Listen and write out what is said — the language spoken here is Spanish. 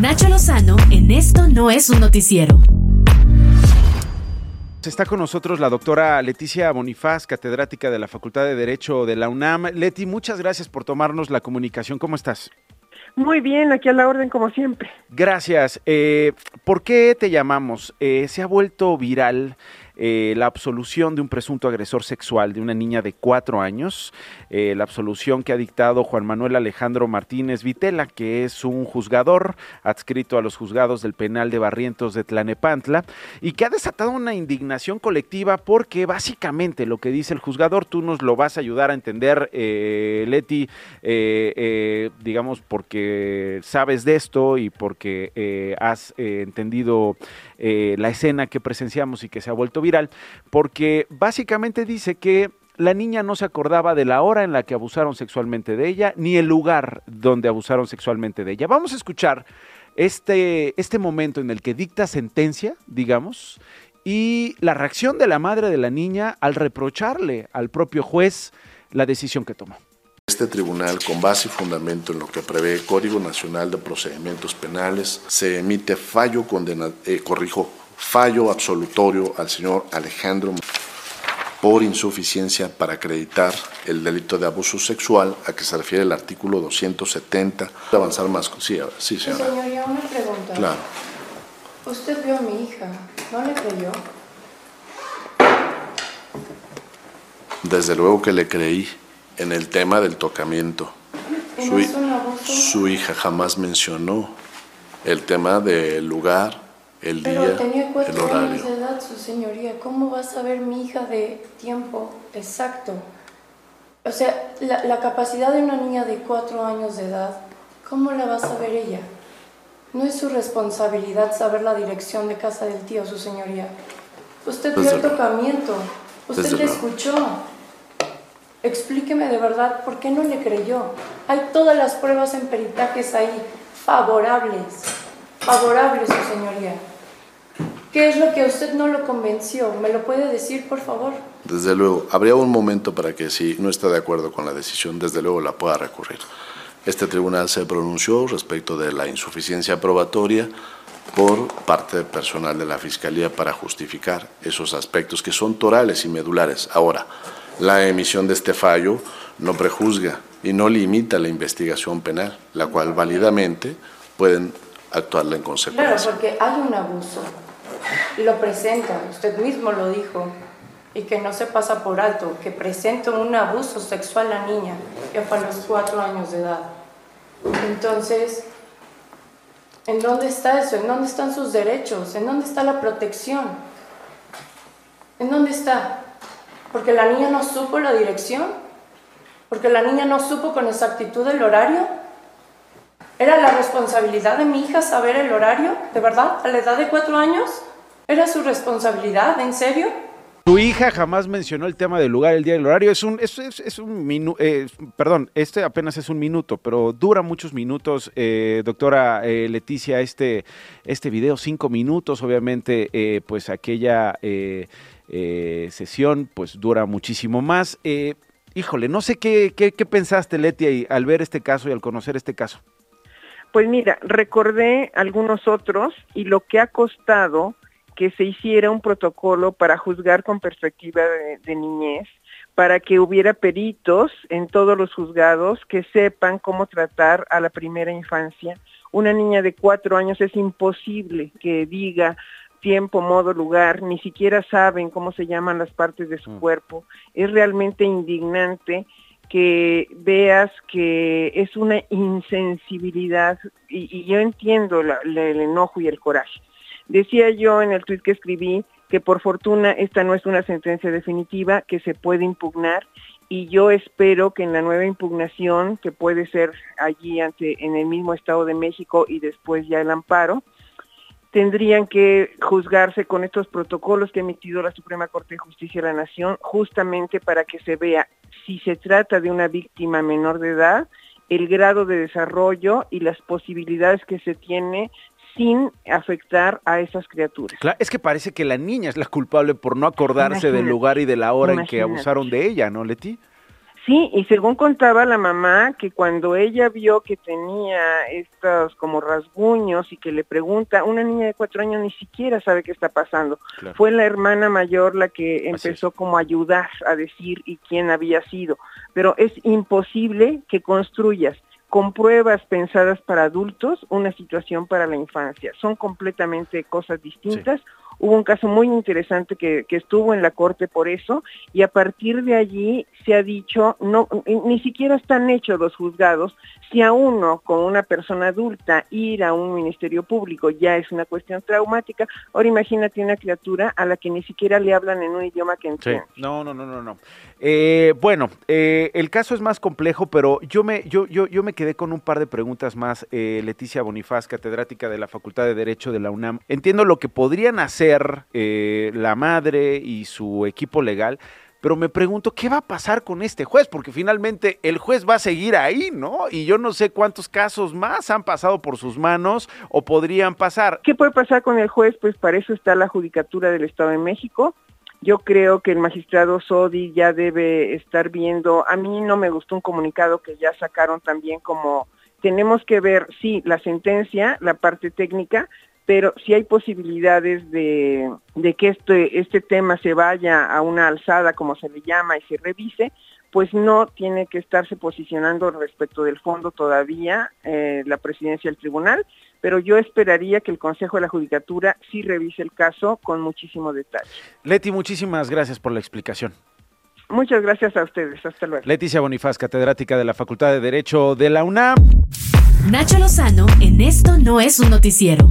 Nacho Lozano en Esto no es un noticiero. Está con nosotros la doctora Leticia Bonifaz, catedrática de la Facultad de Derecho de la UNAM. Leti, muchas gracias por tomarnos la comunicación. ¿Cómo estás? Muy bien, aquí a la orden como siempre. Gracias. Eh, ¿Por qué te llamamos? Eh, se ha vuelto viral eh, la absolución de un presunto agresor sexual de una niña de cuatro años, eh, la absolución que ha dictado Juan Manuel Alejandro Martínez Vitela, que es un juzgador adscrito a los juzgados del penal de Barrientos de Tlanepantla, y que ha desatado una indignación colectiva porque básicamente lo que dice el juzgador, tú nos lo vas a ayudar a entender, eh, Leti, digamos, porque sabes de esto y porque has entendido la escena que presenciamos y que se ha vuelto viral, porque básicamente dice que la niña no se acordaba de la hora en la que abusaron sexualmente de ella, ni el lugar donde abusaron sexualmente de ella. Vamos a escuchar este, este momento en el que dicta sentencia, digamos, y la reacción de la madre de la niña al reprocharle al propio juez la decisión que tomó. Este tribunal, con base y fundamento en lo que prevé el Código Nacional de Procedimientos Penales, se emite fallo condena, eh, corrijo, fallo absolutorio al señor Alejandro por insuficiencia para acreditar el delito de abuso sexual a que se refiere el artículo 270. Avanzar más. Sí, sí señora. Señoría, una pregunta. Claro. Usted vio a mi hija, ¿no le creyó? Desde luego que le creí en el tema del tocamiento. ¿Y Su, su hija jamás mencionó el tema del lugar, el Pero día, tenía el cuatro años horario. de edad, su señoría. ¿Cómo va a saber mi hija de tiempo exacto? O sea, la, la capacidad de una niña de cuatro años de edad, ¿cómo la va a saber ella? No es su responsabilidad saber la dirección de casa del tío, su señoría. Usted vio el tocamiento, usted le escuchó. Explíqueme de verdad por qué no le creyó. Hay todas las pruebas en peritajes ahí, favorables, favorables, su señoría. ¿Qué es lo que a usted no lo convenció? ¿Me lo puede decir, por favor? Desde luego, habría un momento para que si no está de acuerdo con la decisión, desde luego la pueda recurrir. Este tribunal se pronunció respecto de la insuficiencia probatoria por parte del personal de la Fiscalía para justificar esos aspectos que son torales y medulares. Ahora, la emisión de este fallo no prejuzga y no limita la investigación penal, la cual válidamente pueden actuarla en Claro, consecuencia. porque hay un abuso. Lo presenta, usted mismo lo dijo, y que no se pasa por alto, que presenta un abuso sexual a la niña, que fue a los cuatro años de edad. Entonces, ¿en dónde está eso? ¿En dónde están sus derechos? ¿En dónde está la protección? ¿En dónde está? ¿Porque la niña no supo la dirección? ¿Porque la niña no supo con exactitud el horario? ¿Era la responsabilidad de mi hija saber el horario? ¿De verdad? ¿A la edad de cuatro años? ¿Era su responsabilidad? ¿En serio? Tu hija jamás mencionó el tema del lugar, el día y el horario. Es un, es, es- es un minuto, perdón, este apenas es un minuto, pero dura muchos minutos, eh, doctora eh, Leticia, este, este video, cinco minutos, obviamente, eh, pues aquella eh, eh, sesión, pues dura muchísimo más. Eh, híjole, no sé qué, qué, qué pensaste, Leti, al ver este caso y al conocer este caso. Pues mira, recordé algunos otros y lo que ha costado que se hiciera un protocolo para juzgar con perspectiva de, de niñez, para que hubiera peritos en todos los juzgados que sepan cómo tratar a la primera infancia. Una niña de cuatro años es imposible que diga tiempo, modo, lugar, ni siquiera saben cómo se llaman las partes de su Mm. cuerpo. Es realmente indignante que veas que es una insensibilidad y, yo entiendo el enojo y el coraje. Decía yo en el tuit que escribí que por fortuna esta no es una sentencia definitiva que se puede impugnar y yo espero que en la nueva impugnación que puede ser allí ante en el mismo Estado de México y después ya el amparo tendrían que juzgarse con estos protocolos que ha emitido la Suprema Corte de Justicia de la Nación justamente para que se vea si se trata de una víctima menor de edad, el grado de desarrollo y las posibilidades que se tiene sin afectar a esas criaturas. Claro, es que parece que la niña es la culpable por no acordarse del lugar y de la hora en que abusaron de ella, ¿no, Leti? Sí, y según contaba la mamá, que cuando ella vio que tenía estos como rasguños y que le pregunta, una niña de cuatro años ni siquiera sabe qué está pasando. Fue la hermana mayor la que empezó como a ayudar a decir y quién había sido. Pero es imposible que construyas con pruebas pensadas para adultos una situación para la infancia. Son completamente cosas distintas. Hubo un caso muy interesante que, estuvo en la corte por eso y a partir de allí se ha dicho, no, ni siquiera están hechos los juzgados, si a uno con una persona adulta ir a un ministerio público ya es una cuestión traumática, ahora imagínate una criatura a la que ni siquiera le hablan en un idioma que entiende. No, no, no, no, no. Eh, bueno, eh, el caso es más complejo, pero yo me, yo, yo, yo me quedé con un par de preguntas más. Eh, Leticia Bonifaz, catedrática de la Facultad de Derecho de la UNAM. Entiendo lo que podrían hacer eh, la madre y su equipo legal, pero me pregunto, ¿qué va a pasar con este juez? Porque finalmente el juez va a seguir ahí, ¿no? Y yo no sé cuántos casos más han pasado por sus manos o podrían pasar. ¿Qué puede pasar con el juez? Pues para eso está la Judicatura del Estado de México. Yo creo que el magistrado Sodi ya debe estar viendo, a mí no me gustó un comunicado que ya sacaron también como tenemos que ver, sí, la sentencia, la parte técnica, pero si hay posibilidades de, que este, este tema se vaya a una alzada, como se le llama, y se revise, pues no tiene que estarse posicionando respecto del fondo todavía eh, la presidencia del tribunal, pero yo esperaría que el Consejo de la Judicatura sí revise el caso con muchísimo detalle. Leti, muchísimas gracias por la explicación. Muchas gracias a ustedes. Hasta luego. Leticia Bonifaz, catedrática de la Facultad de Derecho de la UNAM. Nacho Lozano en Esto no es un noticiero.